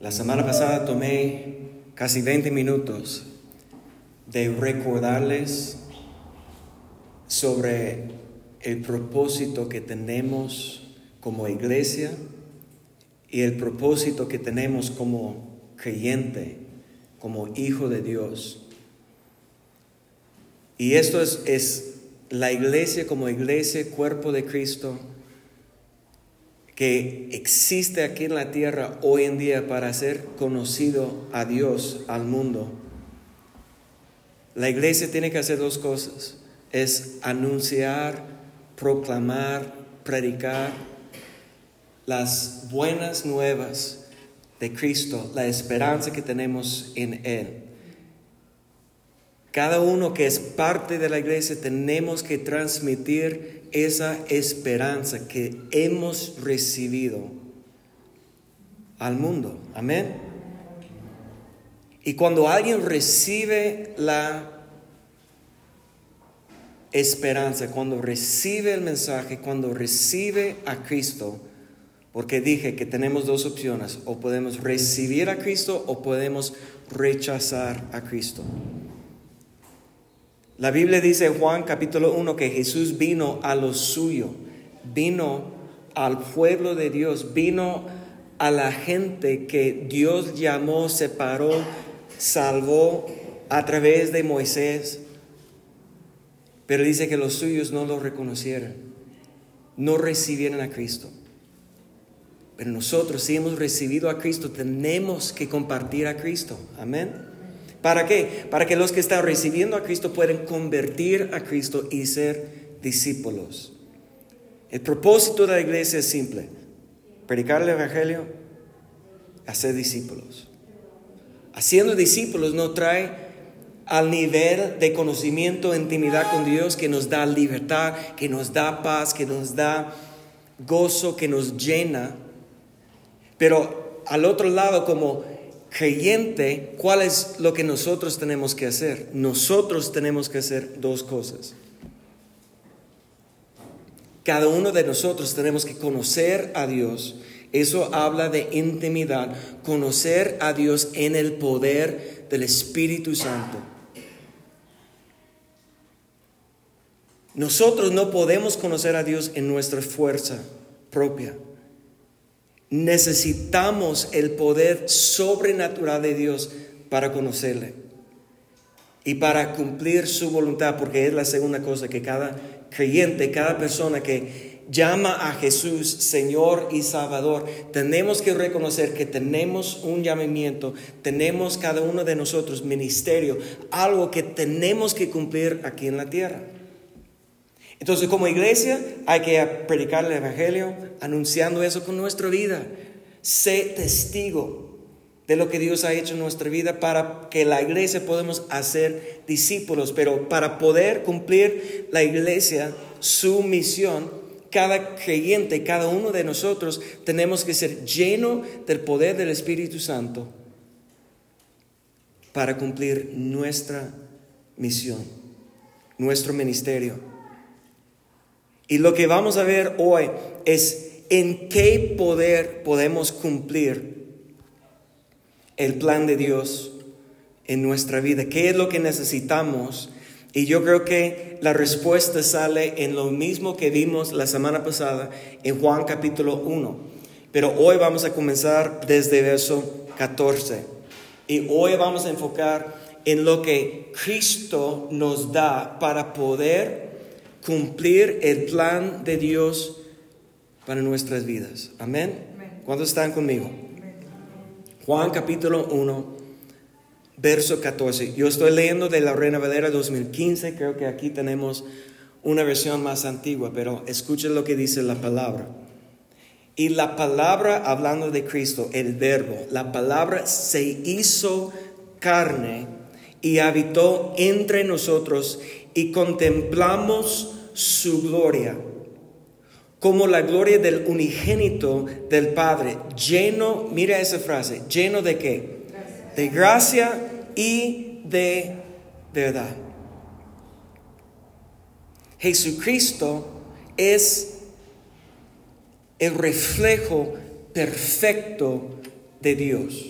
La semana pasada tomé casi 20 minutos de recordarles sobre el propósito que tenemos como iglesia y el propósito que tenemos como creyente, como hijo de Dios. Y esto es, es la iglesia como iglesia, cuerpo de Cristo, que existe aquí en la tierra hoy en día para ser conocido a Dios, al mundo. La iglesia tiene que hacer dos cosas. Es anunciar, proclamar, predicar las buenas nuevas de Cristo, la esperanza que tenemos en Él. Cada uno que es parte de la iglesia tenemos que transmitir esa esperanza que hemos recibido al mundo. Amén. Y cuando alguien recibe la esperanza, cuando recibe el mensaje, cuando recibe a Cristo, porque dije que tenemos dos opciones, o podemos recibir a Cristo o podemos rechazar a Cristo. La Biblia dice Juan capítulo 1 que Jesús vino a lo suyo, vino al pueblo de Dios, vino a la gente que Dios llamó, separó, salvó a través de Moisés. Pero dice que los suyos no lo reconocieron, no recibieron a Cristo. Pero nosotros, si hemos recibido a Cristo, tenemos que compartir a Cristo. Amén. ¿Para qué? Para que los que están recibiendo a Cristo puedan convertir a Cristo y ser discípulos. El propósito de la iglesia es simple. Predicar el Evangelio, hacer discípulos. Haciendo discípulos nos trae al nivel de conocimiento, intimidad con Dios que nos da libertad, que nos da paz, que nos da gozo, que nos llena. Pero al otro lado, como creyente, ¿cuál es lo que nosotros tenemos que hacer? Nosotros tenemos que hacer dos cosas. Cada uno de nosotros tenemos que conocer a Dios. Eso habla de intimidad, conocer a Dios en el poder del Espíritu Santo. Nosotros no podemos conocer a Dios en nuestra fuerza propia. Necesitamos el poder sobrenatural de Dios para conocerle y para cumplir su voluntad, porque es la segunda cosa que cada creyente, cada persona que llama a Jesús Señor y Salvador, tenemos que reconocer que tenemos un llamamiento, tenemos cada uno de nosotros ministerio, algo que tenemos que cumplir aquí en la tierra. Entonces, como iglesia, hay que predicar el Evangelio, anunciando eso con nuestra vida. Sé testigo de lo que Dios ha hecho en nuestra vida para que la iglesia podamos hacer discípulos. Pero para poder cumplir la iglesia su misión, cada creyente, cada uno de nosotros, tenemos que ser lleno del poder del Espíritu Santo para cumplir nuestra misión, nuestro ministerio. Y lo que vamos a ver hoy es en qué poder podemos cumplir el plan de Dios en nuestra vida, qué es lo que necesitamos. Y yo creo que la respuesta sale en lo mismo que vimos la semana pasada en Juan capítulo 1. Pero hoy vamos a comenzar desde verso 14. Y hoy vamos a enfocar en lo que Cristo nos da para poder cumplir el plan de Dios para nuestras vidas. Amén. ¿Cuántos están conmigo? Juan capítulo 1, verso 14. Yo estoy leyendo de la Reina Valera 2015, creo que aquí tenemos una versión más antigua, pero escuchen lo que dice la palabra. Y la palabra, hablando de Cristo, el verbo, la palabra se hizo carne y habitó entre nosotros y contemplamos su gloria, como la gloria del unigénito del Padre, lleno, mira esa frase, lleno de qué? De gracia y de verdad. Jesucristo es el reflejo perfecto de Dios.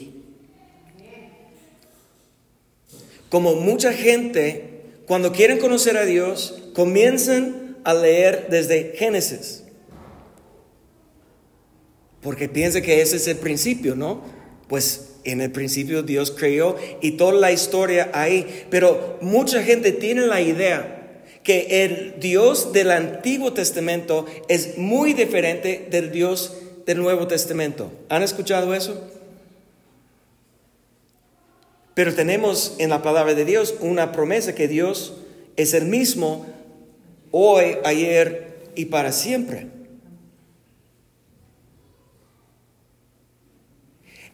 Como mucha gente, cuando quieren conocer a Dios, comienzan a leer desde Génesis. Porque piensa que ese es el principio, ¿no? Pues en el principio Dios creó y toda la historia ahí. Pero mucha gente tiene la idea que el Dios del Antiguo Testamento es muy diferente del Dios del Nuevo Testamento. ¿Han escuchado eso? Pero tenemos en la palabra de Dios una promesa que Dios es el mismo hoy, ayer y para siempre.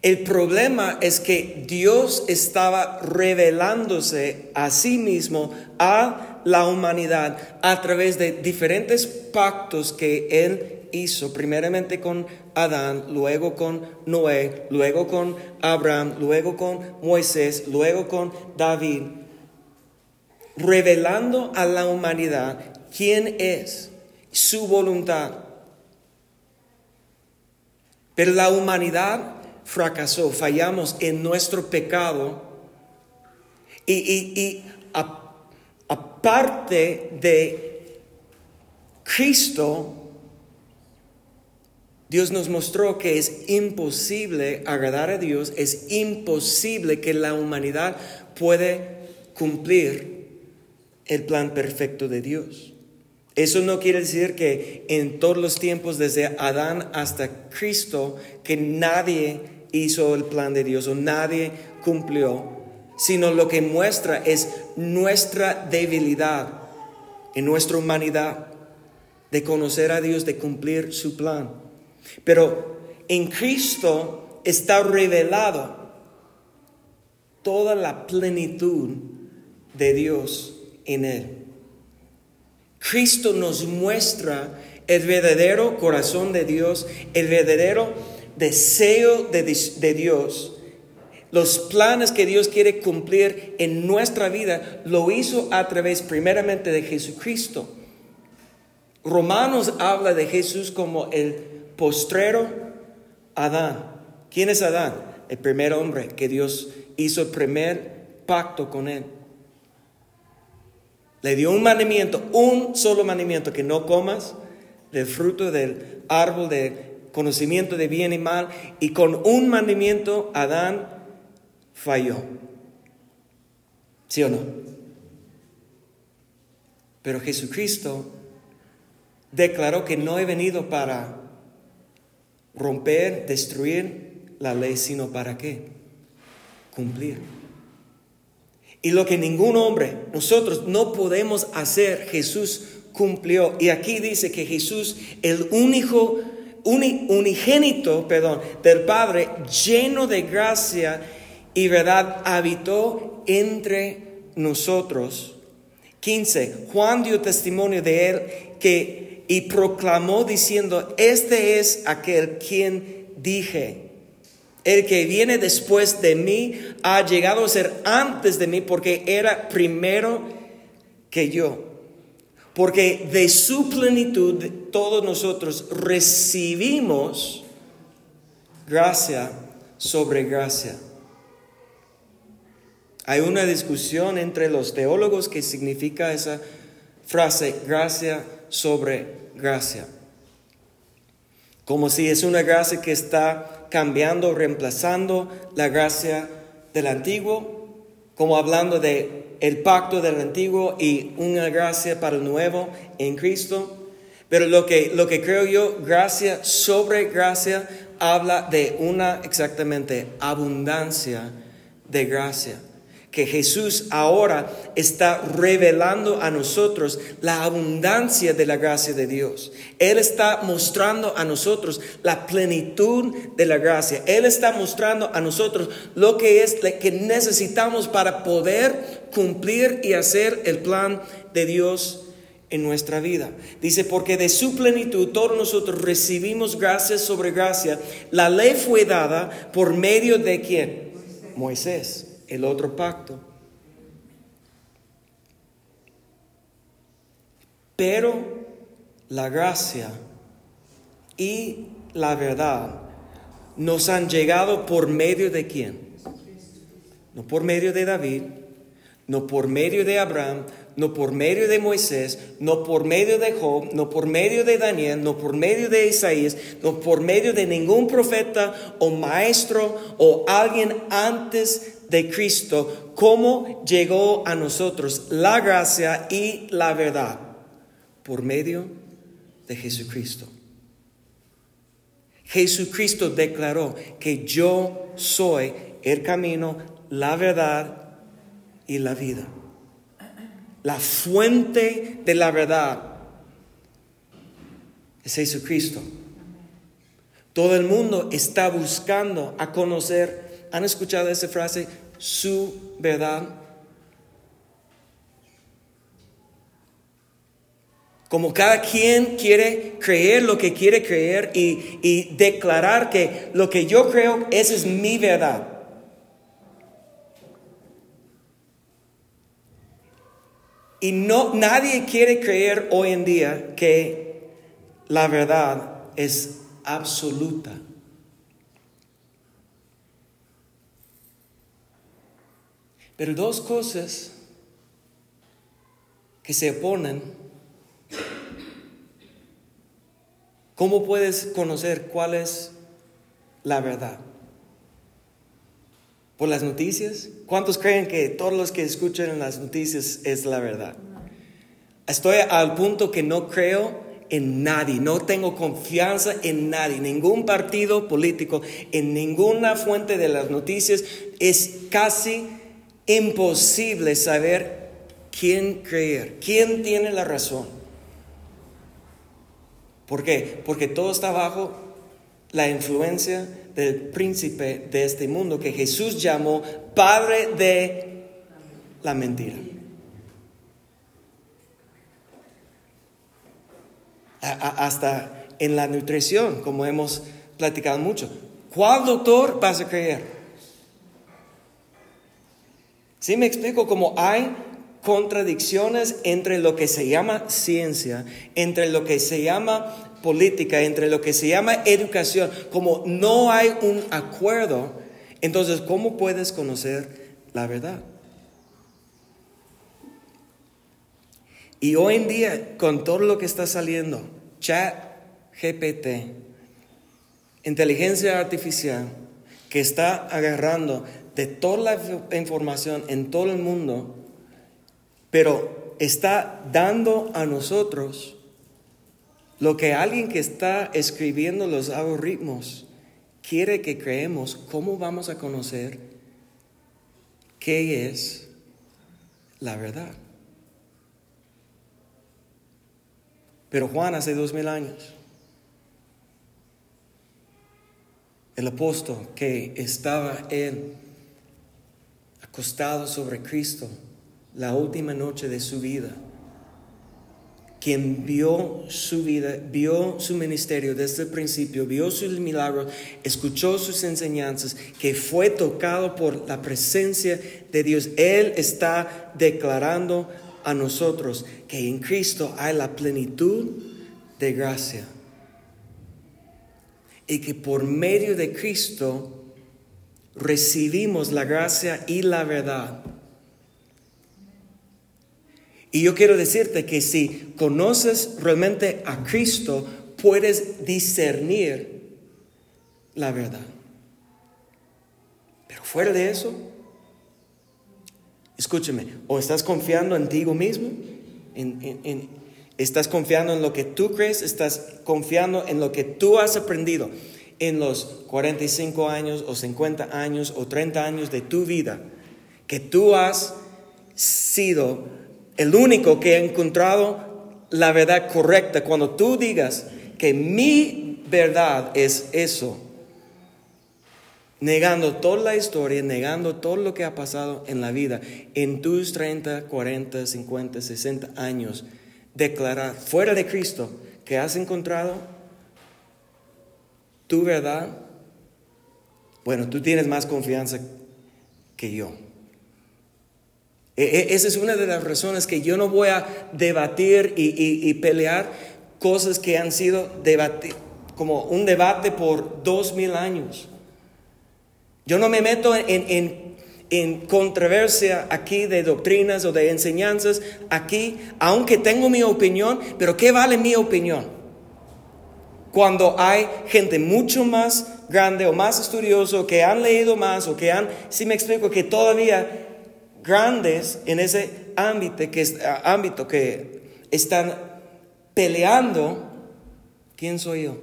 El problema es que Dios estaba revelándose a sí mismo a la humanidad a través de diferentes pactos que Él hizo, primeramente con Adán, luego con Noé, luego con Abraham, luego con Moisés, luego con David, revelando a la humanidad quién es, su voluntad. Pero la humanidad fracasó, fallamos en nuestro pecado y, aparte de Cristo, Dios nos mostró que es imposible agradar a Dios, es imposible que la humanidad puede cumplir el plan perfecto de Dios. Eso no quiere decir que en todos los tiempos, desde Adán hasta Cristo, que nadie hizo el plan de Dios o nadie cumplió, sino lo que muestra es nuestra debilidad en nuestra humanidad de conocer a Dios, de cumplir su plan. Pero en Cristo está revelado toda la plenitud de Dios en Él. Cristo nos muestra el verdadero corazón de Dios, el verdadero deseo de, Dios, los planes que Dios quiere cumplir en nuestra vida, lo hizo a través primeramente de Jesucristo. Romanos habla de Jesús como el postrero Adán. ¿Quién es Adán? El primer hombre que Dios hizo el primer pacto con él. Le dio un mandamiento, un solo mandamiento, que no comas del fruto del árbol de conocimiento de bien y mal, y con un mandamiento Adán falló. ¿Sí o no? Pero Jesucristo declaró que no he venido para romper, destruir la ley, sino para qué? Cumplir. Y lo que ningún hombre, nosotros no podemos hacer, Jesús cumplió. Y aquí dice que Jesús, el único unigénito, perdón, del Padre, lleno de gracia y verdad, habitó entre nosotros. 15. Juan dio testimonio de él que y proclamó diciendo, este es aquel quien dije, el que viene después de mí ha llegado a ser antes de mí porque era primero que yo porque de su plenitud todos nosotros recibimos gracia sobre gracia. Hay una discusión entre los teólogos que significa esa frase, gracia sobre gracia. Como si es una gracia que está cambiando, reemplazando la gracia del antiguo, como hablando de el pacto del antiguo y una gracia para el nuevo en Cristo. Pero lo que, lo que creo yo, gracia sobre gracia, habla de una exactamente abundancia de gracia que Jesús ahora está revelando a nosotros la abundancia de la gracia de Dios. Él está mostrando a nosotros la plenitud de la gracia. Él está mostrando a nosotros lo que es lo que necesitamos para poder cumplir y hacer el plan de Dios en nuestra vida. Dice, porque de su plenitud todos nosotros recibimos gracia sobre gracia. La ley fue dada por medio de quién? Moisés el otro pacto. Pero la gracia y la verdad nos han llegado por medio de quién? No por medio de David, no por medio de Abraham, no por medio de Moisés, no por medio de Job, no por medio de Daniel, no por medio de Isaías, no por medio de ningún profeta o maestro o alguien antes de Cristo, cómo llegó a nosotros la gracia y la verdad por medio de Jesucristo. Jesucristo declaró que yo soy el camino, la verdad y la vida la fuente de la verdad es Jesucristo. Todo el mundo está buscando a conocer, ¿han escuchado esa frase? Su verdad. Como cada quien quiere creer lo que quiere creer y, y declarar que lo que yo creo, es mi verdad. Y no, nadie quiere creer hoy en día que la verdad es absoluta. Pero dos cosas que se oponen. ¿Cómo puedes conocer cuál es la verdad? por las noticias? ¿Cuántos creen que todos los que escuchan las noticias es la verdad? Estoy al punto que no creo en nadie, no tengo confianza en nadie, ningún partido político, en ninguna fuente de las noticias. Es casi imposible saber quién creer, quién tiene la razón. ¿Por qué? Porque todo está bajo la influencia del príncipe de este mundo que Jesús llamó padre de la mentira. hasta en la nutrición, como hemos platicado mucho. ¿Cuál doctor vas a creer? ¿Sí me explico? Como hay contradicciones entre lo que se llama ciencia, entre lo que se llama política, entre lo que se llama educación, como no hay un acuerdo, entonces, ¿cómo puedes conocer la verdad? Y hoy en día, con todo lo que está saliendo, chat GPT, inteligencia artificial, que está agarrando de toda la información en todo el mundo, pero está dando a nosotros lo que alguien que está escribiendo los algoritmos quiere que creemos, ¿cómo vamos a conocer qué es la verdad? Pero Juan hace dos mil años, el apóstol que estaba él acostado sobre Cristo la última noche de su vida, quien vio su vida, vio su ministerio desde el principio, vio sus milagros, escuchó sus enseñanzas, que fue tocado por la presencia de Dios. Él está declarando a nosotros que en Cristo hay la plenitud de gracia. Y que por medio de Cristo recibimos la gracia y la verdad y yo quiero decirte que si conoces realmente a Cristo, puedes discernir la verdad. Pero fuera de eso, escúchame, o estás confiando en ti mismo, estás confiando en lo que tú crees, estás confiando en lo que tú has aprendido en los 45 años o 50 años o 30 años de tu vida, que tú has sido el único que ha encontrado la verdad correcta. Cuando tú digas que mi verdad es eso, negando toda la historia, negando todo lo que ha pasado en la vida, en tus 30, 40, 50, 60 años, declarar fuera de Cristo que has encontrado tu verdad, bueno, tú tienes más confianza que yo. E, e, esa es una de las razones que yo no voy a debatir y, pelear cosas que han sido como un debate por dos mil años. Yo no me meto en, en controversia aquí de doctrinas o de enseñanzas aquí, aunque tengo mi opinión, pero ¿qué vale mi opinión? Cuando hay gente mucho más grande o más estudioso, que han leído más o que han, si me explico, que todavía grandes en ese ámbito que, ámbito que están peleando, ¿quién soy yo?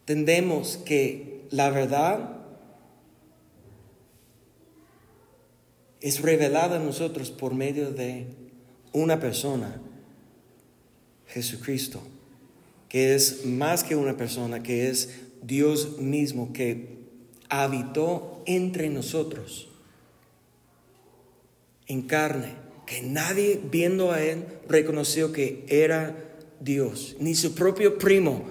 Entendemos que la verdad es revelada a nosotros por medio de una persona, Jesucristo, que es más que una persona, que es Dios mismo, que habitó entre nosotros en carne, que nadie viendo a él reconoció que era Dios, ni su propio primo,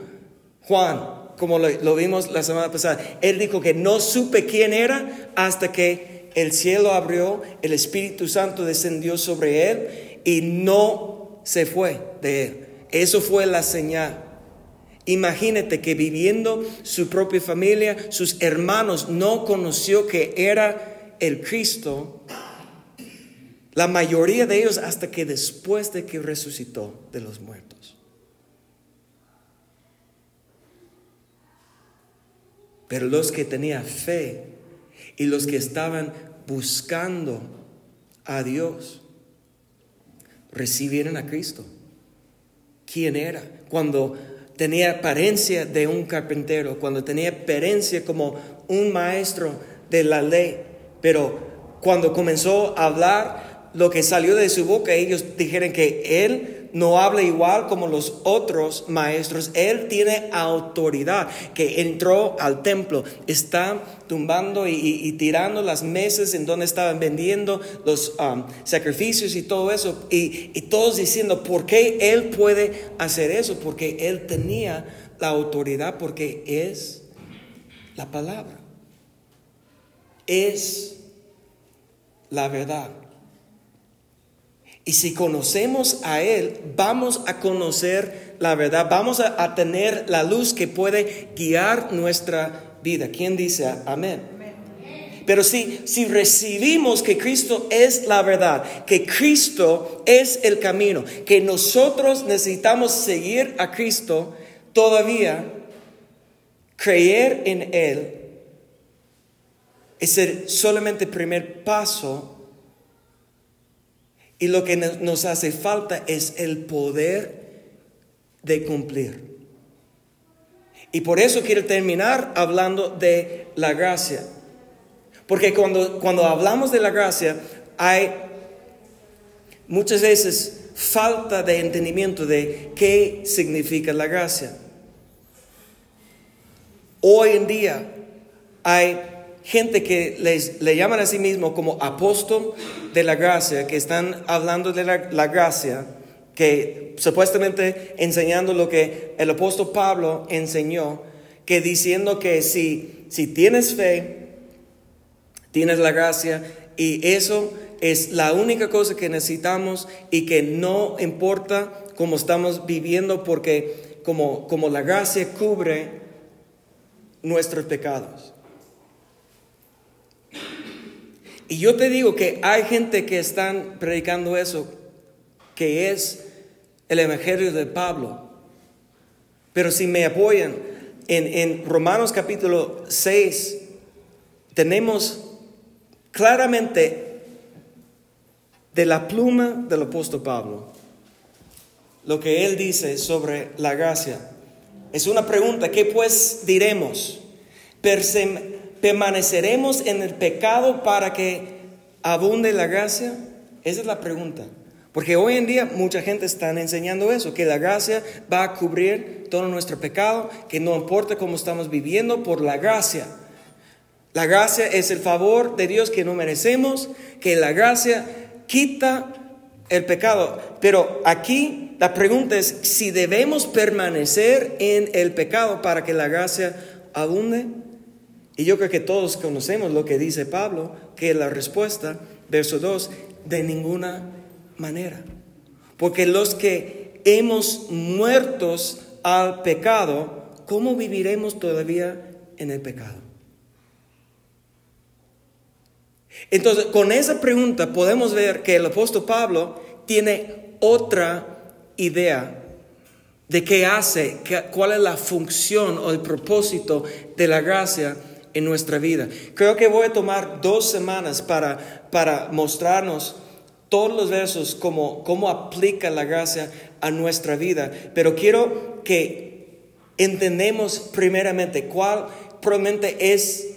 Juan, como lo, lo, vimos la semana pasada, él dijo que no supe quién era hasta que el cielo abrió, el Espíritu Santo descendió sobre él y no se fue de él. Eso fue la señal. Imagínate que viviendo su propia familia, sus hermanos no conoció que era el Cristo. La mayoría de ellos hasta que después de que resucitó de los muertos. Pero los que tenían fe y los que estaban buscando a Dios recibieron a Cristo. ¿Quién era? Cuando tenía apariencia de un carpintero, cuando tenía apariencia como un maestro de la ley, pero cuando comenzó a hablar, lo que salió de su boca, ellos dijeron que él no habla igual como los otros maestros. Él tiene autoridad, que entró al templo, está tumbando y, tirando las mesas en donde estaban vendiendo los um, sacrificios y todo eso. Y, y todos diciendo, ¿por qué Él puede hacer eso? Porque Él tenía la autoridad, porque es la palabra. Es la verdad. Y si conocemos a Él, vamos a conocer la verdad, vamos a, tener la luz que puede guiar nuestra vida. ¿Quién dice amén? Pero si, si recibimos que Cristo es la verdad, que Cristo es el camino, que nosotros necesitamos seguir a Cristo, todavía creer en Él es el solamente primer paso y lo que nos hace falta es el poder de cumplir. Y por eso quiero terminar hablando de la gracia. Porque cuando, cuando hablamos de la gracia hay muchas veces falta de entendimiento de qué significa la gracia. Hoy en día hay gente que les, le llaman a sí mismo como apóstol de la gracia, que están hablando de la, gracia, que supuestamente enseñando lo que el apóstol Pablo enseñó, que diciendo que si, si tienes fe, tienes la gracia y eso es la única cosa que necesitamos y que no importa cómo estamos viviendo porque como, como la gracia cubre nuestros pecados. Y yo te digo que hay gente que están predicando eso, que es el Evangelio de Pablo. Pero si me apoyan, en, en Romanos capítulo 6 tenemos claramente de la pluma del apóstol Pablo lo que él dice sobre la gracia. Es una pregunta, ¿qué pues diremos? ¿Permaneceremos en el pecado para que abunde la gracia? Esa es la pregunta. Porque hoy en día mucha gente está enseñando eso, que la gracia va a cubrir todo nuestro pecado, que no importa cómo estamos viviendo por la gracia. La gracia es el favor de Dios que no merecemos, que la gracia quita el pecado. Pero aquí la pregunta es si debemos permanecer en el pecado para que la gracia abunde. Y yo creo que todos conocemos lo que dice Pablo, que la respuesta, verso 2, de ninguna manera. Porque los que hemos muertos al pecado, ¿cómo viviremos todavía en el pecado? Entonces, con esa pregunta podemos ver que el apóstol Pablo tiene otra idea de qué hace, cuál es la función o el propósito de la gracia en nuestra vida. Creo que voy a tomar dos semanas para, para mostrarnos todos los versos, cómo, cómo aplica la gracia a nuestra vida, pero quiero que entendemos primeramente cuál probablemente es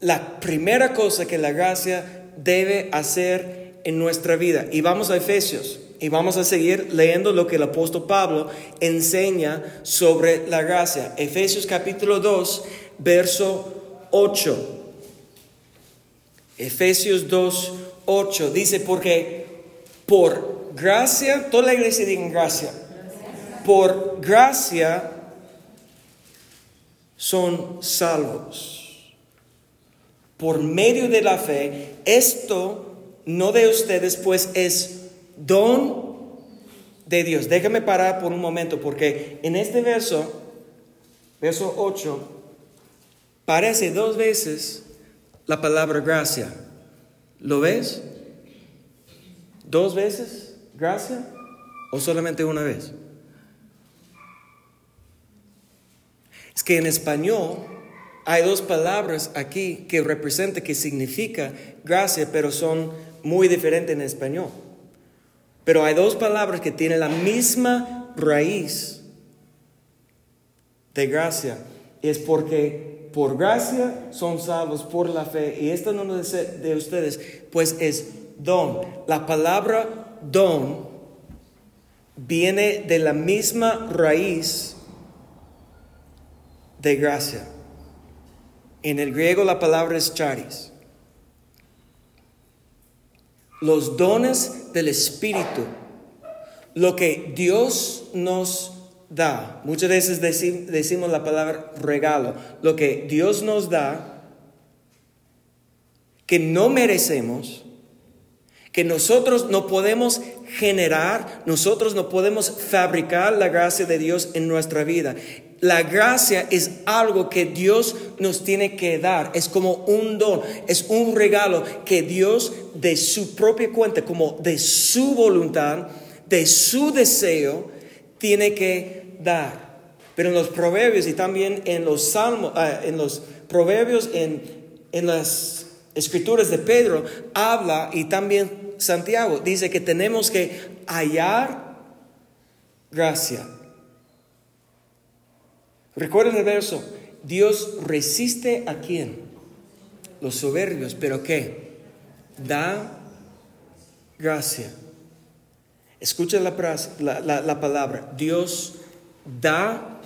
la primera cosa que la gracia debe hacer en nuestra vida. Y vamos a Efesios. Y vamos a seguir leyendo lo que el apóstol Pablo enseña sobre la gracia. Efesios capítulo 2, verso 8. Efesios 2, 8 dice, porque por gracia, toda la iglesia diga gracia, por gracia son salvos. Por medio de la fe, esto no de ustedes, pues es don de Dios. Déjame parar por un momento porque en este verso, verso 8, parece dos veces la palabra gracia. ¿Lo ves? ¿Dos veces gracia o solamente una vez? Es que en español hay dos palabras aquí que representan, que significa gracia, pero son muy diferentes en español. Pero hay dos palabras que tienen la misma raíz de gracia. Es porque por gracia son salvos por la fe. Y esto no es de ustedes, pues es don. La palabra don viene de la misma raíz de gracia. En el griego la palabra es charis los dones del Espíritu, lo que Dios nos da. Muchas veces decimos la palabra regalo, lo que Dios nos da, que no merecemos, que nosotros no podemos generar, nosotros no podemos fabricar la gracia de Dios en nuestra vida. La gracia es algo que Dios nos tiene que dar, es como un don, es un regalo que Dios de su propia cuenta, como de su voluntad, de su deseo, tiene que dar. Pero en los proverbios y también en los salmos, ah, en los proverbios, en, en las escrituras de Pedro, habla y también Santiago dice que tenemos que hallar gracia Recuerden el verso, Dios resiste a quién? Los soberbios, pero ¿qué? Da gracia. Escucha la, la, palabra, Dios da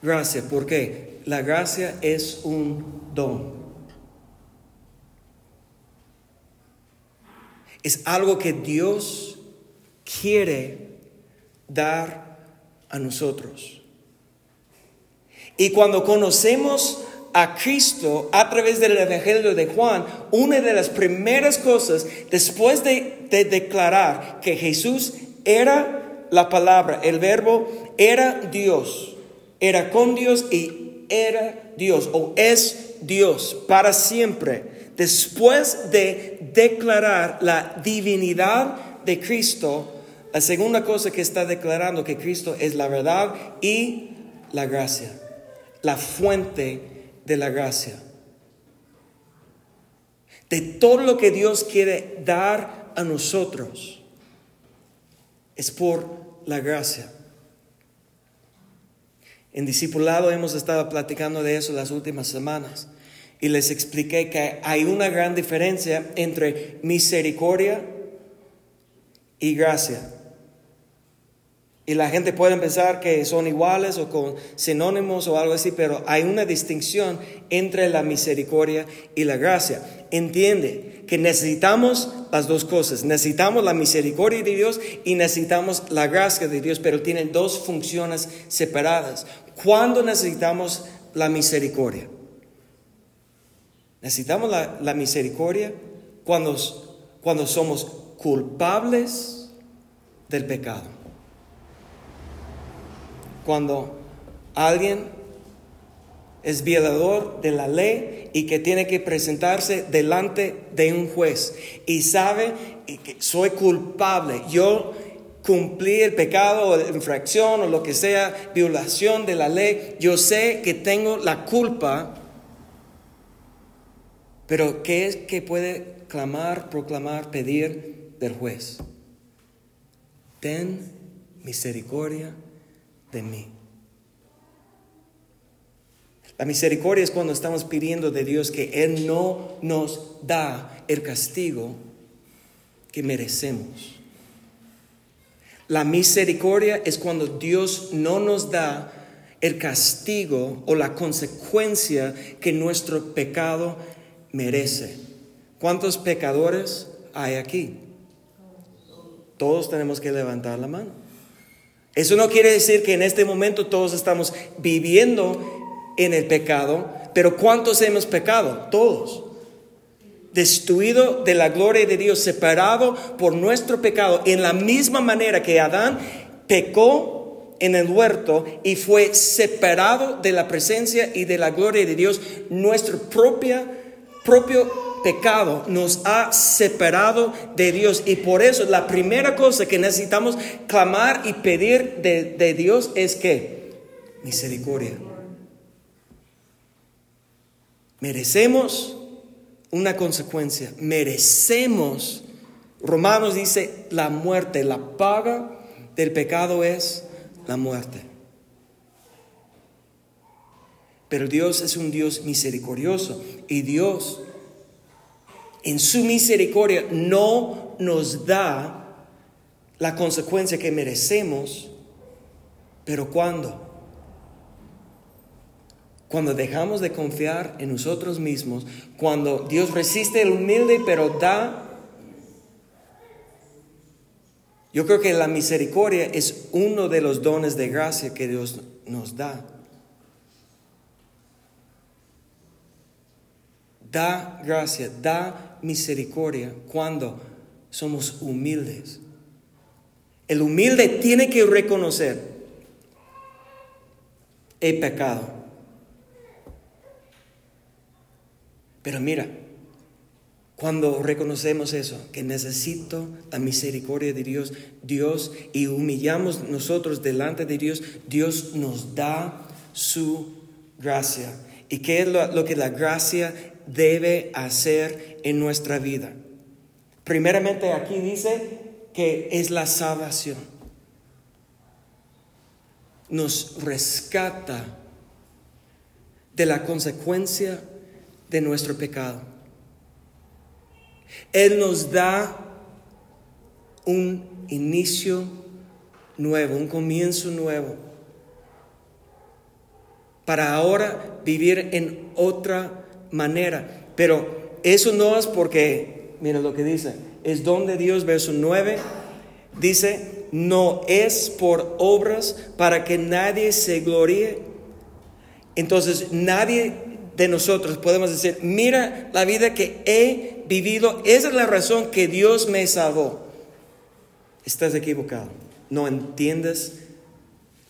gracia. ¿Por qué? La gracia es un don. Es algo que Dios quiere dar a nosotros. Y cuando conocemos a Cristo a través del Evangelio de Juan, una de las primeras cosas, después de, declarar que Jesús era la palabra, el verbo era Dios, era con Dios y era Dios o es Dios para siempre. Después de declarar la divinidad de Cristo, la segunda cosa que está declarando que Cristo es la verdad y la gracia la fuente de la gracia. De todo lo que Dios quiere dar a nosotros es por la gracia. En discipulado hemos estado platicando de eso las últimas semanas y les expliqué que hay una gran diferencia entre misericordia y gracia. Y la gente puede pensar que son iguales o con sinónimos o algo así, pero hay una distinción entre la misericordia y la gracia. Entiende que necesitamos las dos cosas. Necesitamos la misericordia de Dios y necesitamos la gracia de Dios, pero tienen dos funciones separadas. ¿Cuándo necesitamos la misericordia? Necesitamos la, misericordia cuando, cuando somos culpables del pecado cuando alguien es violador de la ley y que tiene que presentarse delante de un juez y sabe que soy culpable. Yo cumplí el pecado o infracción o lo que sea, violación de la ley. Yo sé que tengo la culpa, pero ¿qué es que puede clamar, proclamar, pedir del juez? Ten misericordia de mí. La misericordia es cuando estamos pidiendo de Dios que Él no nos da el castigo que merecemos. La misericordia es cuando Dios no nos da el castigo o la consecuencia que nuestro pecado merece. ¿Cuántos pecadores hay aquí? Todos tenemos que levantar la mano. Eso no quiere decir que en este momento todos estamos viviendo en el pecado, pero ¿cuántos hemos pecado? Todos. Destruido de la gloria de Dios, separado por nuestro pecado, en la misma manera que Adán pecó en el huerto y fue separado de la presencia y de la gloria de Dios, nuestro propia, propio pecado nos ha separado de Dios. Y por eso la primera cosa que necesitamos clamar y pedir de, de Dios es que misericordia. Merecemos una consecuencia, merecemos, Romanos dice, la muerte, la paga del pecado es la muerte. Pero Dios es un Dios misericordioso y Dios en su misericordia no nos da la consecuencia que merecemos, pero ¿cuándo? Cuando dejamos de confiar en nosotros mismos, cuando Dios resiste el humilde pero da, yo creo que la misericordia es uno de los dones de gracia que Dios nos da. Da gracia, da misericordia cuando somos humildes. El humilde tiene que reconocer, he pecado Pero mira, cuando reconocemos eso, que necesito la misericordia de Dios, Dios, y humillamos nosotros delante de Dios, Dios nos da su gracia. ¿Y qué es lo, que la gracia debe hacer en nuestra vida? Primeramente aquí dice que es la salvación. Nos rescata de la consecuencia de nuestro pecado. Él nos da un inicio nuevo, un comienzo nuevo, para ahora vivir en otra manera. Pero eso no es porque, mira lo que dice, es donde Dios, verso 9, dice, no es por obras para que nadie se gloríe. Entonces nadie de nosotros podemos decir, mira la vida que he vivido, esa es la razón que Dios me salvó. Estás equivocado. No entiendes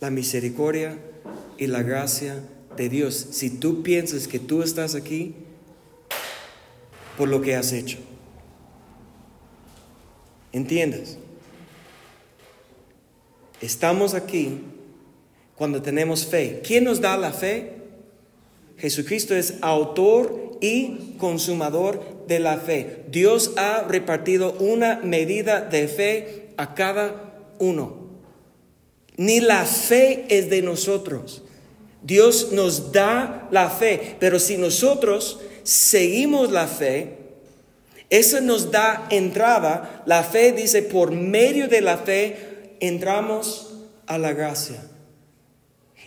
la misericordia y la gracia de Dios. Si tú piensas que tú estás aquí por lo que has hecho. ¿Entiendes? Estamos aquí cuando tenemos fe. ¿Quién nos da la fe? Jesucristo es autor y consumador de la fe. Dios ha repartido una medida de fe a cada uno. Ni la fe es de nosotros. Dios nos da la fe, pero si nosotros seguimos la fe, eso nos da entrada. La fe dice, por medio de la fe entramos a la gracia.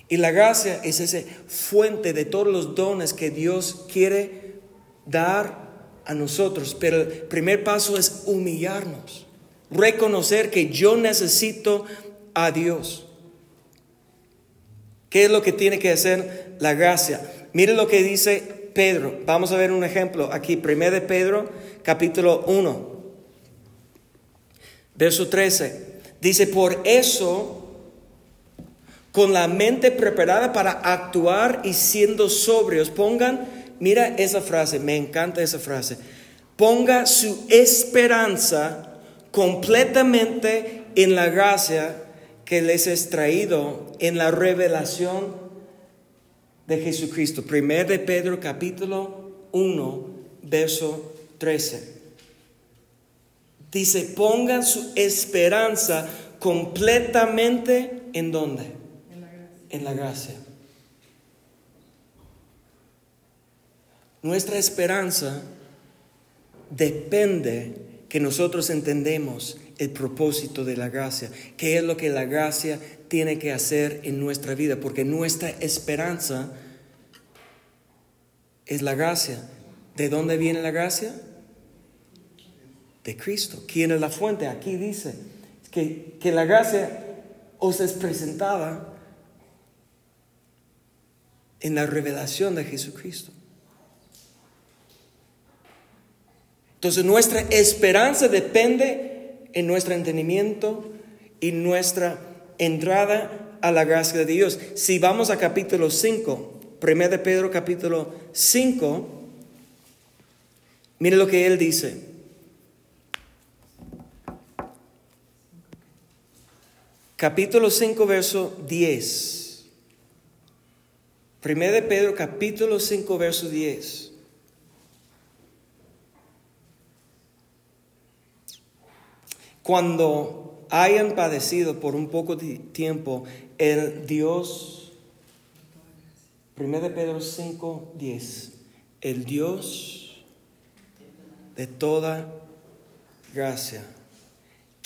Y la gracia es esa fuente de todos los dones que Dios quiere dar a nosotros. Pero el primer paso es humillarnos, reconocer que yo necesito a Dios. ¿Qué es lo que tiene que hacer la gracia? Mire lo que dice Pedro. Vamos a ver un ejemplo aquí. Primero de Pedro, capítulo 1, verso 13. Dice, por eso con la mente preparada para actuar y siendo sobrios. Pongan, mira esa frase, me encanta esa frase. Ponga su esperanza completamente en la gracia que les es traído en la revelación de Jesucristo. Primer de Pedro capítulo 1, verso 13. Dice, pongan su esperanza completamente en dónde? En la gracia. En la gracia. Nuestra esperanza depende que nosotros entendemos el propósito de la gracia, qué es lo que la gracia tiene que hacer en nuestra vida, porque nuestra esperanza es la gracia. ¿De dónde viene la gracia? De Cristo. ¿Quién es la fuente? Aquí dice que, que la gracia os es presentada en la revelación de Jesucristo. Entonces nuestra esperanza depende en nuestro entendimiento y nuestra entrada a la gracia de Dios. Si vamos a capítulo 5, 1 de Pedro capítulo 5, mire lo que él dice. Capítulo 5, verso 10. 1 de Pedro capítulo 5, verso 10. Cuando hayan padecido por un poco de tiempo, el Dios, 1 Pedro 5, 10, el Dios de toda gracia,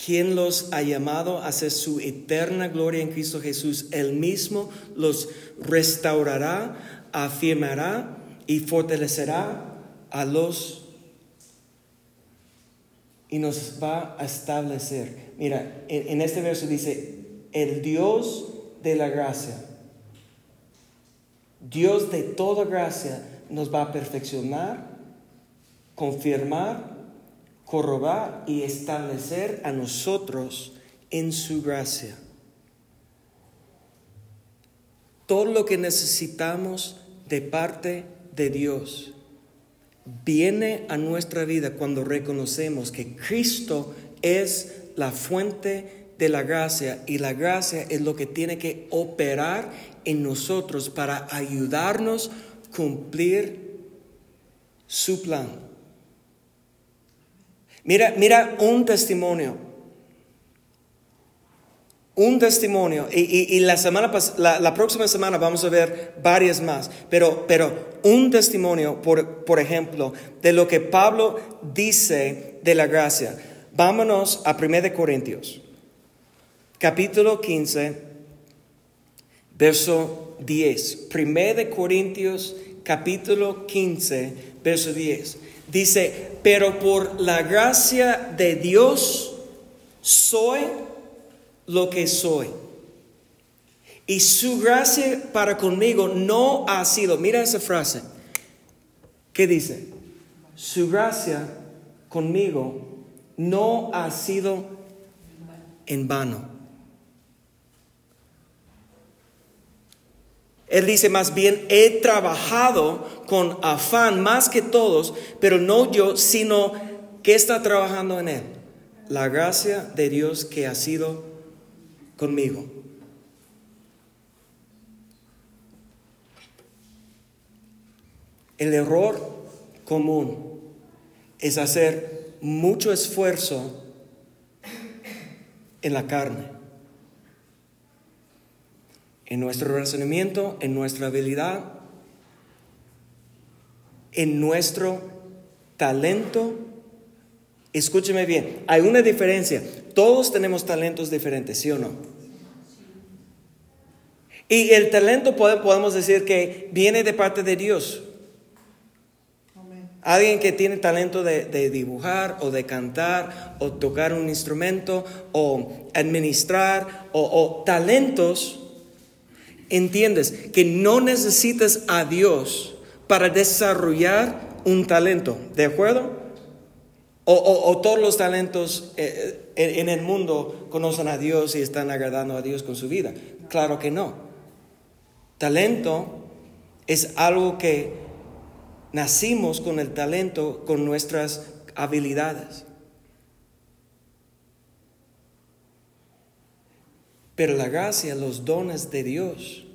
quien los ha llamado a hacer su eterna gloria en Cristo Jesús, él mismo los restaurará, afirmará y fortalecerá a los y nos va a establecer. Mira, en, este verso dice, el Dios de la gracia, Dios de toda gracia nos va a perfeccionar, confirmar, corrobar y establecer a nosotros en su gracia. Todo lo que necesitamos de parte de Dios viene a nuestra vida cuando reconocemos que Cristo es la fuente de la gracia y la gracia es lo que tiene que operar en nosotros para ayudarnos a cumplir su plan. Mira, mira un testimonio un testimonio, y, la, semana la, próxima semana vamos a ver varias más, pero, pero un testimonio, por, por ejemplo, de lo que Pablo dice de la gracia. Vámonos a 1 Corintios, capítulo 15, verso 10. 1 Corintios, capítulo 15, verso 10. Dice, pero por la gracia de Dios soy lo que soy. Y su gracia para conmigo no ha sido, mira esa frase, ¿qué dice? Su gracia conmigo no ha sido en vano. Él dice más bien, he trabajado con afán más que todos, pero no yo, sino que está trabajando en él. La gracia de Dios que ha sido conmigo. El error común es hacer mucho esfuerzo en la carne, en nuestro razonamiento, en nuestra habilidad, en nuestro talento. Escúcheme bien, hay una diferencia. Todos tenemos talentos diferentes, ¿sí o no? Y el talento podemos decir que viene de parte de Dios. Alguien que tiene talento de, dibujar o de cantar o tocar un instrumento o administrar o, o talentos, entiendes que no necesitas a Dios para desarrollar un talento, ¿de acuerdo? O, todos los talentos eh, eh, en el mundo conocen a Dios y están agradando a Dios con su vida. Claro que no. Talento es algo que nacimos con el talento, con nuestras habilidades. Pero la gracia, los dones de Dios,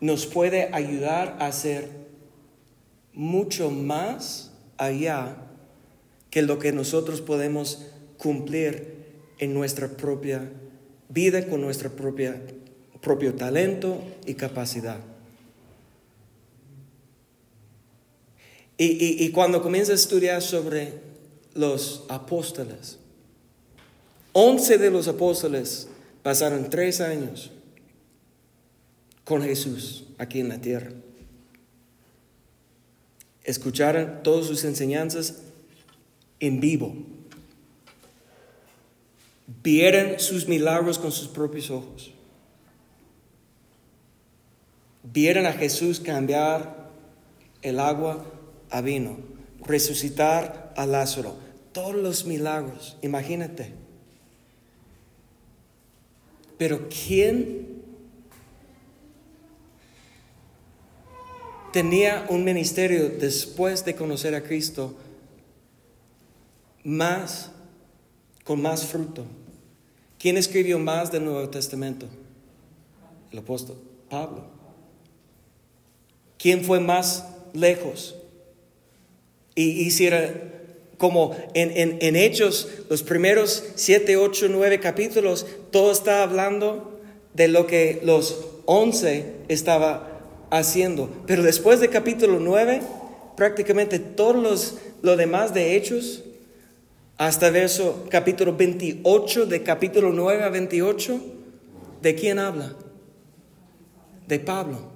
nos puede ayudar a hacer mucho más allá que lo que nosotros podemos cumplir en nuestra propia vida, con nuestro propio talento y capacidad. Y, y cuando comienza a estudiar sobre los apóstoles, once de los apóstoles pasaron tres años con Jesús aquí en la tierra. Escucharon todas sus enseñanzas en vivo. Vieron sus milagros con sus propios ojos. Vieron a Jesús cambiar el agua a vino, resucitar a Lázaro. Todos los milagros, imagínate. Pero ¿quién tenía un ministerio después de conocer a Cristo más, con más fruto? ¿Quién escribió más del Nuevo Testamento? El apóstol Pablo. ¿Quién fue más lejos? Y hiciera como en, en, Hechos, los primeros siete, ocho, nueve capítulos, todo está hablando de lo que los once estaba haciendo. Pero después de capítulo 9, prácticamente todos los lo demás de Hechos, hasta verso capítulo 28, de capítulo 9 a 28, ¿de quién habla? De Pablo.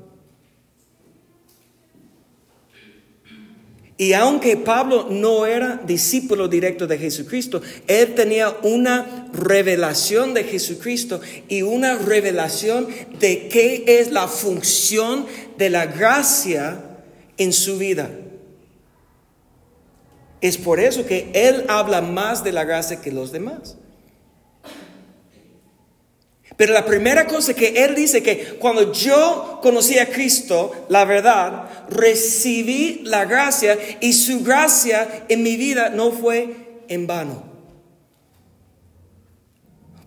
Y aunque Pablo no era discípulo directo de Jesucristo, él tenía una revelación de Jesucristo y una revelación de qué es la función de la gracia en su vida. Es por eso que él habla más de la gracia que los demás. Pero la primera cosa que él dice que cuando yo conocí a Cristo, la verdad, recibí la gracia y su gracia en mi vida no fue en vano.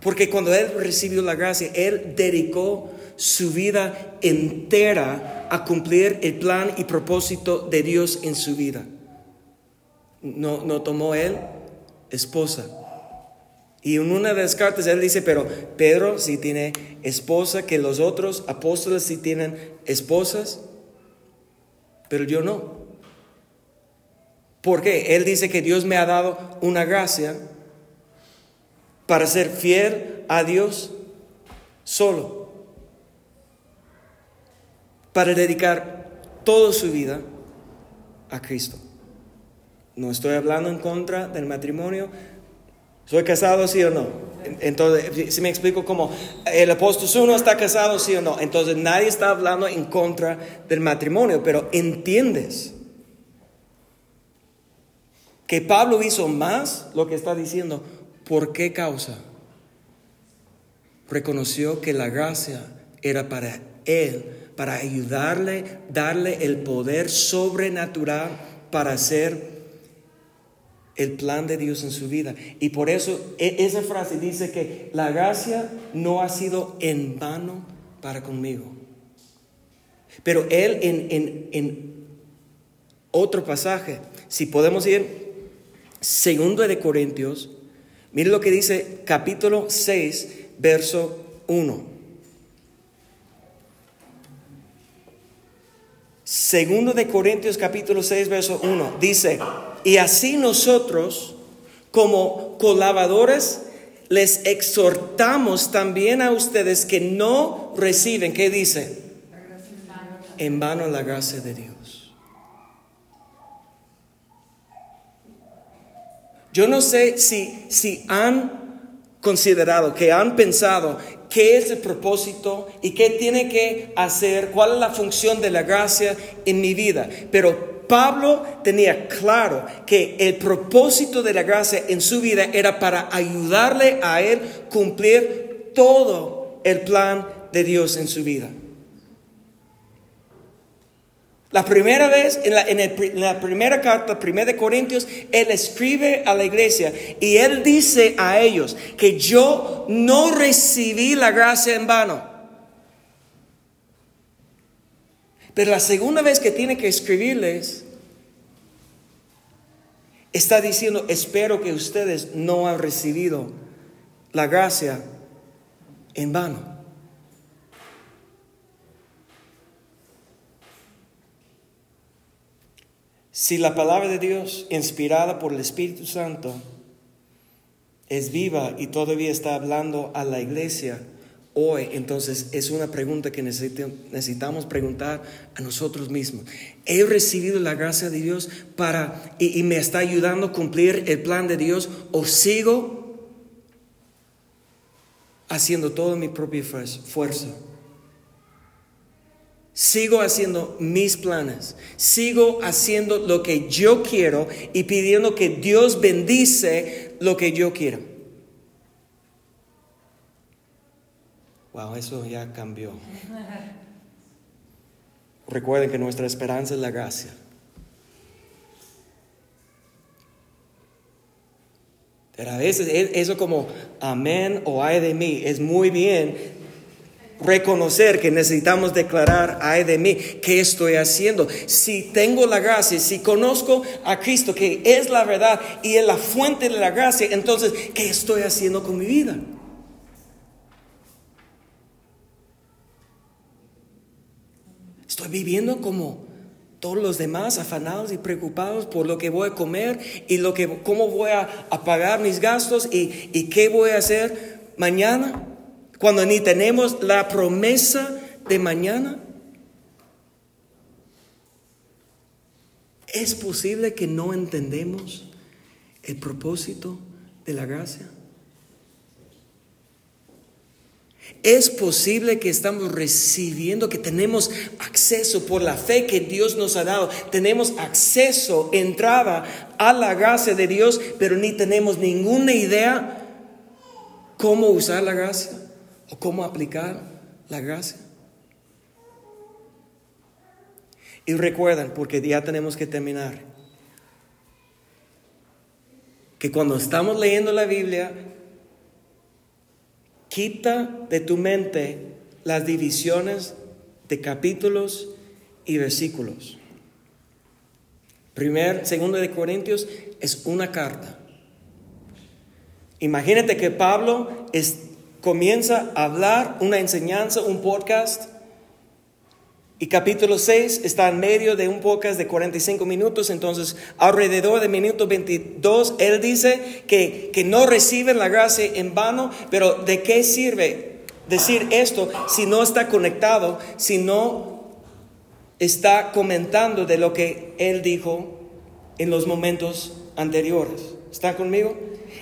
Porque cuando él recibió la gracia, él dedicó su vida entera a cumplir el plan y propósito de Dios en su vida. No, no tomó él esposa y en una de las cartas él dice, pero Pedro sí tiene esposa, que los otros apóstoles sí tienen esposas, pero yo no. ¿Por qué? Él dice que Dios me ha dado una gracia para ser fiel a Dios solo, para dedicar toda su vida a Cristo. No estoy hablando en contra del matrimonio, ¿Soy casado, sí o no? Entonces, si me explico cómo el apóstol uno está casado, sí o no. Entonces, nadie está hablando en contra del matrimonio, pero entiendes que Pablo hizo más lo que está diciendo. ¿Por qué causa? Reconoció que la gracia era para él, para ayudarle, darle el poder sobrenatural para hacer el plan de Dios en su vida. Y por eso e, esa frase dice que la gracia no ha sido en vano para conmigo. Pero él en, en otro pasaje, si podemos ir, segundo de Corintios, mire lo que dice capítulo 6, verso 1. Segundo de Corintios capítulo 6, verso 1, dice, y así nosotros, como colaboradores, les exhortamos también a ustedes que no reciben, ¿qué dice? En vano la gracia de Dios. Yo no sé si, si han considerado, que han pensado qué es el propósito y qué tiene que hacer, cuál es la función de la gracia en mi vida. Pero Pablo tenía claro que el propósito de la gracia en su vida era para ayudarle a él cumplir todo el plan de Dios en su vida. La primera vez, en la, primera carta, primera de Corintios, Él escribe a la iglesia y Él dice a ellos que yo no recibí la gracia en vano. Pero la segunda vez que tiene que escribirles, está diciendo, espero que ustedes no han recibido la gracia en vano. Si la palabra de Dios, inspirada por el Espíritu Santo, es viva y todavía está hablando a la iglesia hoy, entonces es una pregunta que necesitamos preguntar a nosotros mismos. ¿He recibido la gracia de Dios para y, y me está ayudando a cumplir el plan de Dios o sigo haciendo toda mi propia fuerza? Sigo haciendo mis planes. Sigo haciendo lo que yo quiero y pidiendo que Dios bendice lo que yo quiero. Wow, eso ya cambió. Recuerden que nuestra esperanza es la gracia. Pero a veces eso como amén o ay de mí es muy bien reconocer que necesitamos declarar, ay de mí, ¿qué estoy haciendo? Si tengo la gracia, si conozco a Cristo, que es la verdad y es la fuente de la gracia, entonces, ¿qué estoy haciendo con mi vida? Estoy viviendo como todos los demás, afanados y preocupados por lo que voy a comer y lo que, cómo voy a, pagar mis gastos y, y qué voy a hacer mañana cuando ni tenemos la promesa de mañana? ¿Es posible que no entendemos el propósito de la gracia? Es posible que estamos recibiendo, que tenemos acceso por la fe que Dios nos ha dado. Tenemos acceso, entrada a la gracia de Dios, pero ni tenemos ninguna idea cómo usar la gracia o cómo aplicar la gracia. Y recuerden, porque ya tenemos que terminar, que cuando estamos leyendo la Biblia, quita de tu mente las divisiones de capítulos y versículos. Primer, segundo de Corintios es una carta. Imagínate que Pablo es, comienza a hablar una enseñanza, un podcast. Y capítulo 6 está en medio de un podcast de 45 minutos, entonces alrededor de minuto 22, él dice que, que no reciben la gracia en vano, pero ¿de qué sirve decir esto si no está conectado, si no está comentando de lo que él dijo en los momentos anteriores? ¿Está conmigo?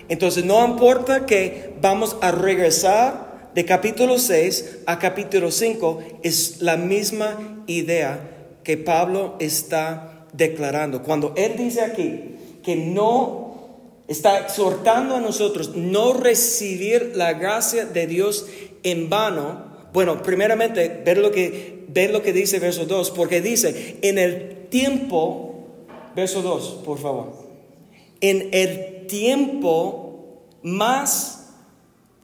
Entonces no importa que vamos a regresar de capítulo 6 a capítulo 5, es la misma idea que Pablo está declarando. Cuando él dice aquí que no está exhortando a nosotros no recibir la gracia de Dios en vano, bueno, primeramente ver lo que, ver lo que dice verso 2, porque dice, en el tiempo, verso 2, por favor, en el tiempo más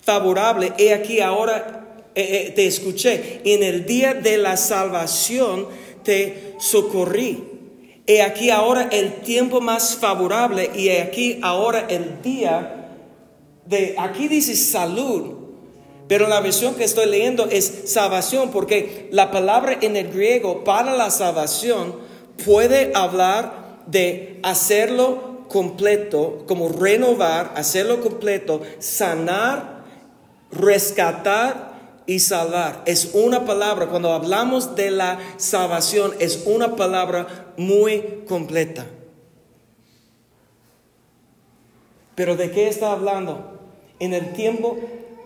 favorable, he aquí ahora eh, eh, te escuché, en el día de la salvación te socorrí. He aquí ahora el tiempo más favorable y he aquí ahora el día de, aquí dice salud, pero la versión que estoy leyendo es salvación, porque la palabra en el griego para la salvación puede hablar de hacerlo completo, como renovar, hacerlo completo, sanar, rescatar y salvar. Es una palabra, cuando hablamos de la salvación, es una palabra muy completa. Pero ¿de qué está hablando? En el tiempo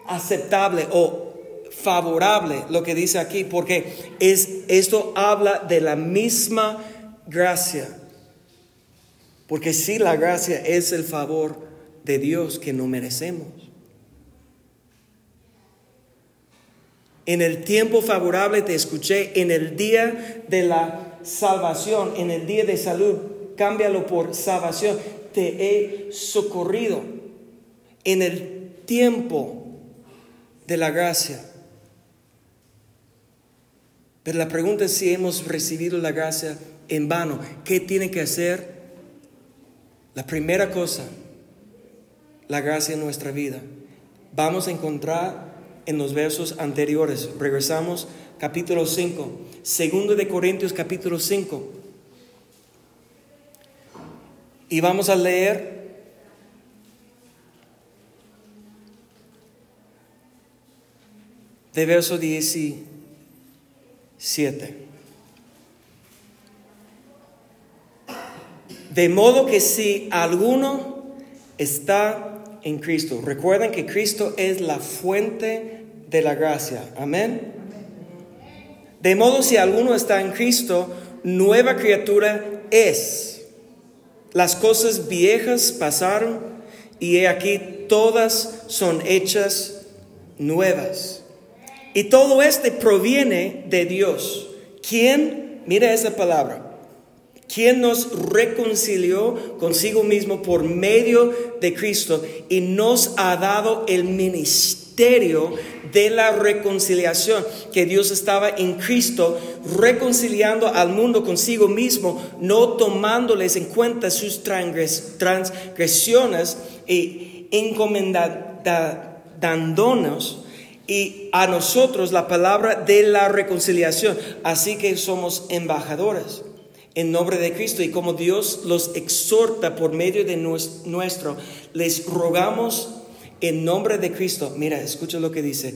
aceptable o favorable, lo que dice aquí, porque es, esto habla de la misma gracia porque si la gracia es el favor de Dios que no merecemos. En el tiempo favorable te escuché, en el día de la salvación. En el día de salud, cámbialo por salvación. Te he socorrido en el tiempo de la gracia. Pero la pregunta es si hemos recibido la gracia en vano. ¿Qué tiene que hacer? La primera cosa, la gracia en nuestra vida. Vamos a encontrar en los versos anteriores. Regresamos capítulo 5. Segundo de Corintios capítulo 5. Y vamos a leer de verso 17. De modo que si alguno está en Cristo, recuerden que Cristo es la fuente de la gracia. Amén. De modo si alguno está en Cristo, nueva criatura es. Las cosas viejas pasaron y he aquí todas son hechas nuevas. Y todo este proviene de Dios. ¿Quién? Mira esa palabra quien nos reconcilió consigo mismo por medio de Cristo y nos ha dado el ministerio de la reconciliación, que Dios estaba en Cristo reconciliando al mundo consigo mismo, no tomándoles en cuenta sus transgresiones y encomendándonos y a nosotros la palabra de la reconciliación. Así que somos embajadores en nombre de Cristo y como Dios los exhorta por medio de nuestro, les rogamos en nombre de Cristo. Mira, escucha lo que dice,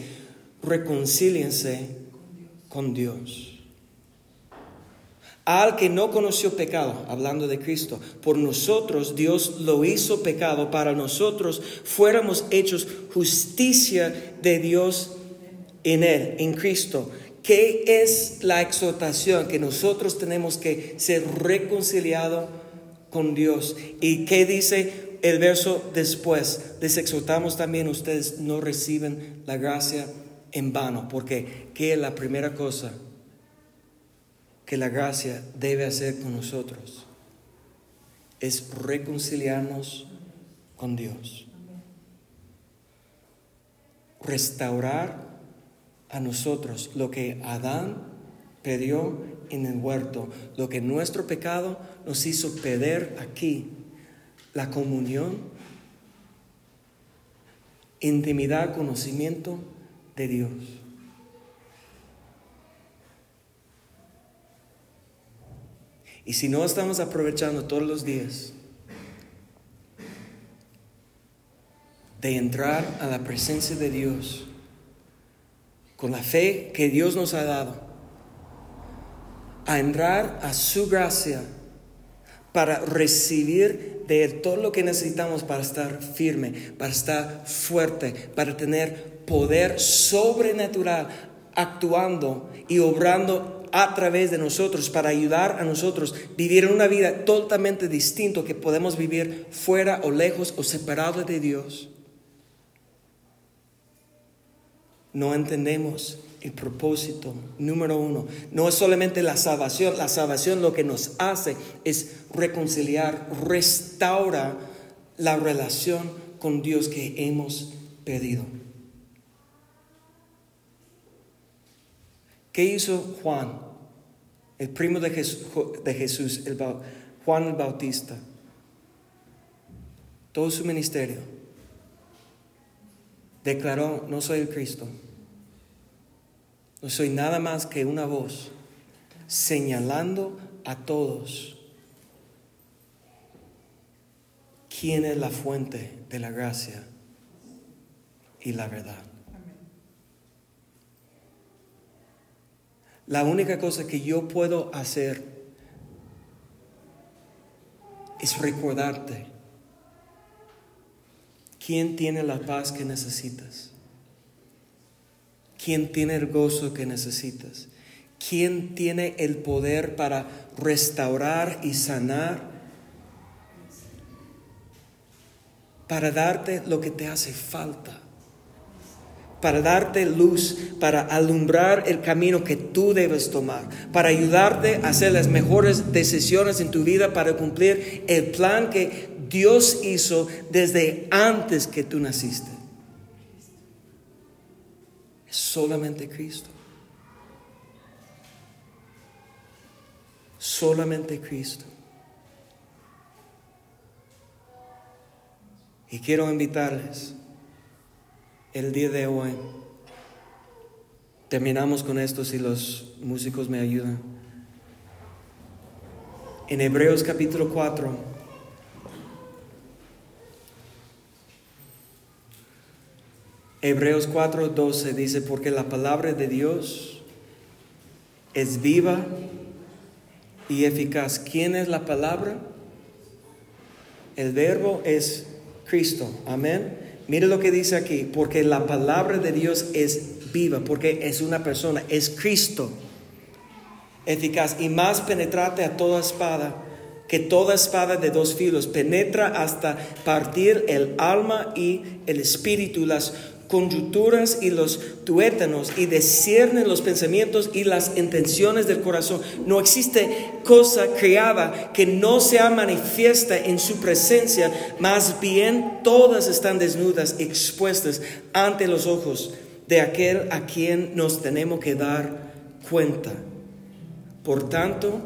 reconcíliense con Dios. Al que no conoció pecado, hablando de Cristo, por nosotros Dios lo hizo pecado, para nosotros fuéramos hechos justicia de Dios en Él, en Cristo ¿Qué es la exhortación? Que nosotros tenemos que ser reconciliados con Dios. ¿Y qué dice el verso después? Les exhortamos también, ustedes no reciben la gracia en vano, porque ¿qué es la primera cosa que la gracia debe hacer con nosotros? Es reconciliarnos con Dios. Restaurar a nosotros lo que Adán pidió en el huerto, lo que nuestro pecado nos hizo pedir aquí, la comunión, intimidad, conocimiento de Dios. Y si no estamos aprovechando todos los días de entrar a la presencia de Dios, con la fe que Dios nos ha dado, a entrar a su gracia para recibir de todo lo que necesitamos para estar firme, para estar fuerte, para tener poder sobrenatural actuando y obrando a través de nosotros para ayudar a nosotros a vivir una vida totalmente distinta que podemos vivir fuera o lejos o separados de Dios. no entendemos el propósito número uno. No es solamente la salvación, la salvación lo que nos hace es reconciliar, restaura la relación con Dios que hemos pedido. ¿Qué hizo Juan, el primo de Jesús, Juan el Bautista? Todo su ministerio declaró, no soy el Cristo, no soy nada más que una voz señalando a todos quién es la fuente de la gracia y la verdad. La única cosa que yo puedo hacer es recordarte quién tiene la paz que necesitas. ¿Quién tiene el gozo que necesitas? ¿Quién tiene el poder para restaurar y sanar? Para darte lo que te hace falta. para darte luz, para alumbrar el camino que tú debes tomar, para ayudarte a hacer las mejores decisiones en tu vida, para cumplir el plan que Dios hizo desde antes que tú naciste. Es solamente Cristo. Solamente Cristo. Y quiero invitarles el día de hoy. Terminamos con esto si los músicos me ayudan. En Hebreos capítulo 4. Hebreos 4, 12 dice, porque la palabra de Dios es viva y eficaz. ¿Quién es la palabra? El verbo es Cristo. Amén. Mire lo que dice aquí, porque la palabra de Dios es viva, porque es una persona, es Cristo. Eficaz y más penetrante a toda espada, que toda espada de dos filos, penetra hasta partir el alma y el espíritu, las conjunturas y los tuétanos y discierne los pensamientos y las intenciones del corazón. No existe cosa creada que no sea manifiesta en su presencia, más bien todas están desnudas, expuestas ante los ojos de aquel a quien nos tenemos que dar cuenta. Por tanto,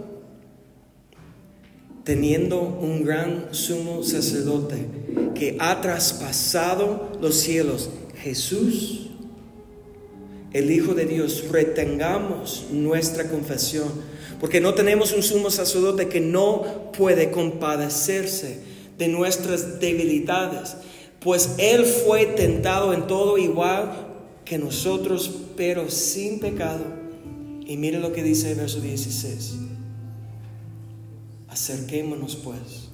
teniendo un gran sumo sacerdote que ha traspasado los cielos, Jesús, el Hijo de Dios, retengamos nuestra confesión, porque no tenemos un sumo sacerdote que no puede compadecerse de nuestras debilidades, pues Él fue tentado en todo igual que nosotros, pero sin pecado. Y mire lo que dice el verso 16. Acerquémonos pues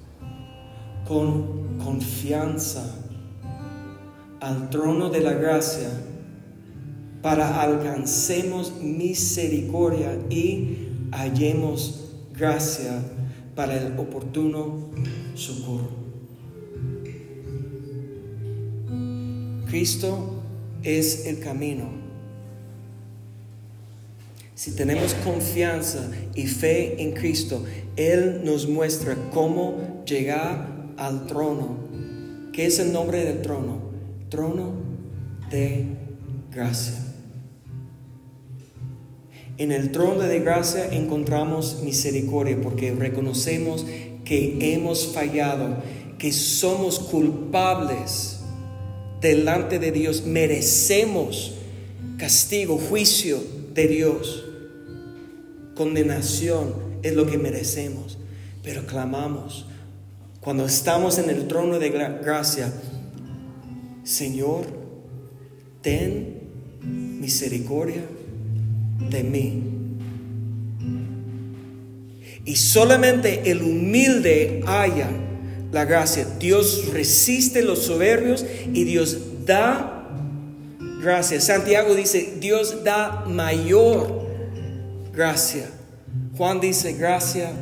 con confianza al trono de la gracia para alcancemos misericordia y hallemos gracia para el oportuno socorro. Cristo es el camino. Si tenemos confianza y fe en Cristo, Él nos muestra cómo llegar al trono. ¿Qué es el nombre del trono? Trono de gracia. En el trono de gracia encontramos misericordia porque reconocemos que hemos fallado, que somos culpables delante de Dios, merecemos castigo, juicio de Dios, condenación es lo que merecemos, pero clamamos. Cuando estamos en el trono de gracia, Señor, ten misericordia de mí. Y solamente el humilde haya la gracia. Dios resiste los soberbios y Dios da gracia. Santiago dice, Dios da mayor gracia. Juan dice, gracia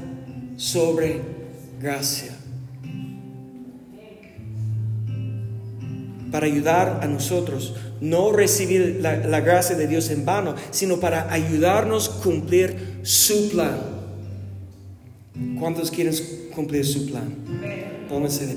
sobre gracia. Para ayudar a nosotros, no recibir la, gracia de Dios en vano, sino para ayudarnos a cumplir su plan. ¿Cuántos quieren cumplir su plan? Pónganse de